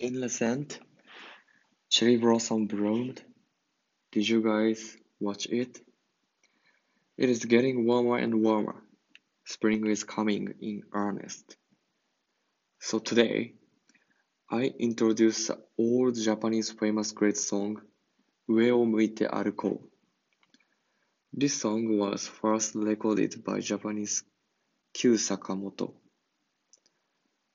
Innocent, Cherry Blossom bloomed. Did you guys watch it? It is getting warmer and warmer. Spring is coming in earnest. So today, I introduce the old Japanese famous great song, Ue o Muite Arukou. This song was first recorded by Japanese Kyu Sakamoto.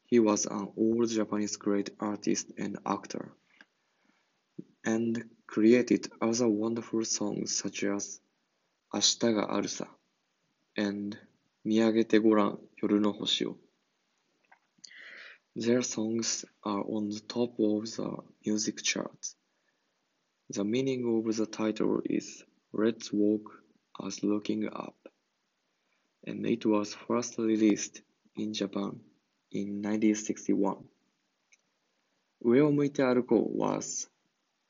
He was an old Japanese great artist and actor, and created other wonderful songs such as Ashita ga aru sa and Miagete Goran Yoru no Hoshi o. Their songs are on the top of the music charts. The meaning of the title is Let's Walk as Looking Up, and it was first released in Japan in 1961. Ue o Muite Arukou was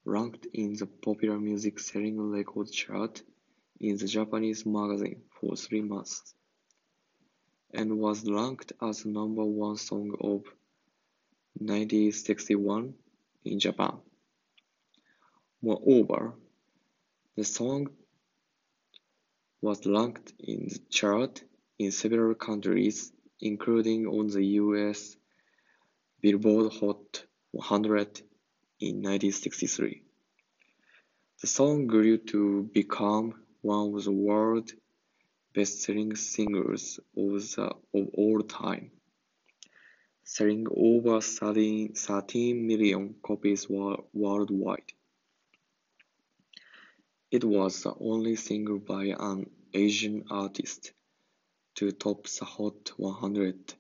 ranked in the popular music selling record chart in the Japanese magazine for three months, and was ranked as the number one song of 1961 in Japan. Moreover, the song was ranked in the chart in several countries including on the US Billboard Hot 100 in 1963. The song grew to become one of the world's best-selling singles of, the, of all time, selling over 13, 13 million copies worldwide. It was the only single by an Asian artist to top the Hot 100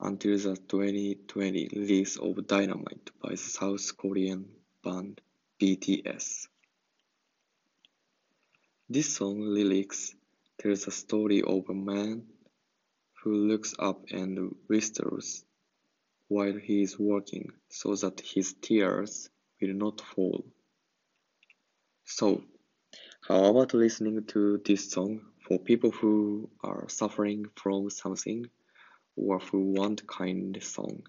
until the 2020 release of Dynamite by the South Korean band BTS. This song lyrics tells the story of a man who looks up and whistles while he is working so that his tears will not fall. So, how about listening to this song for people who are suffering from something or who want kind song.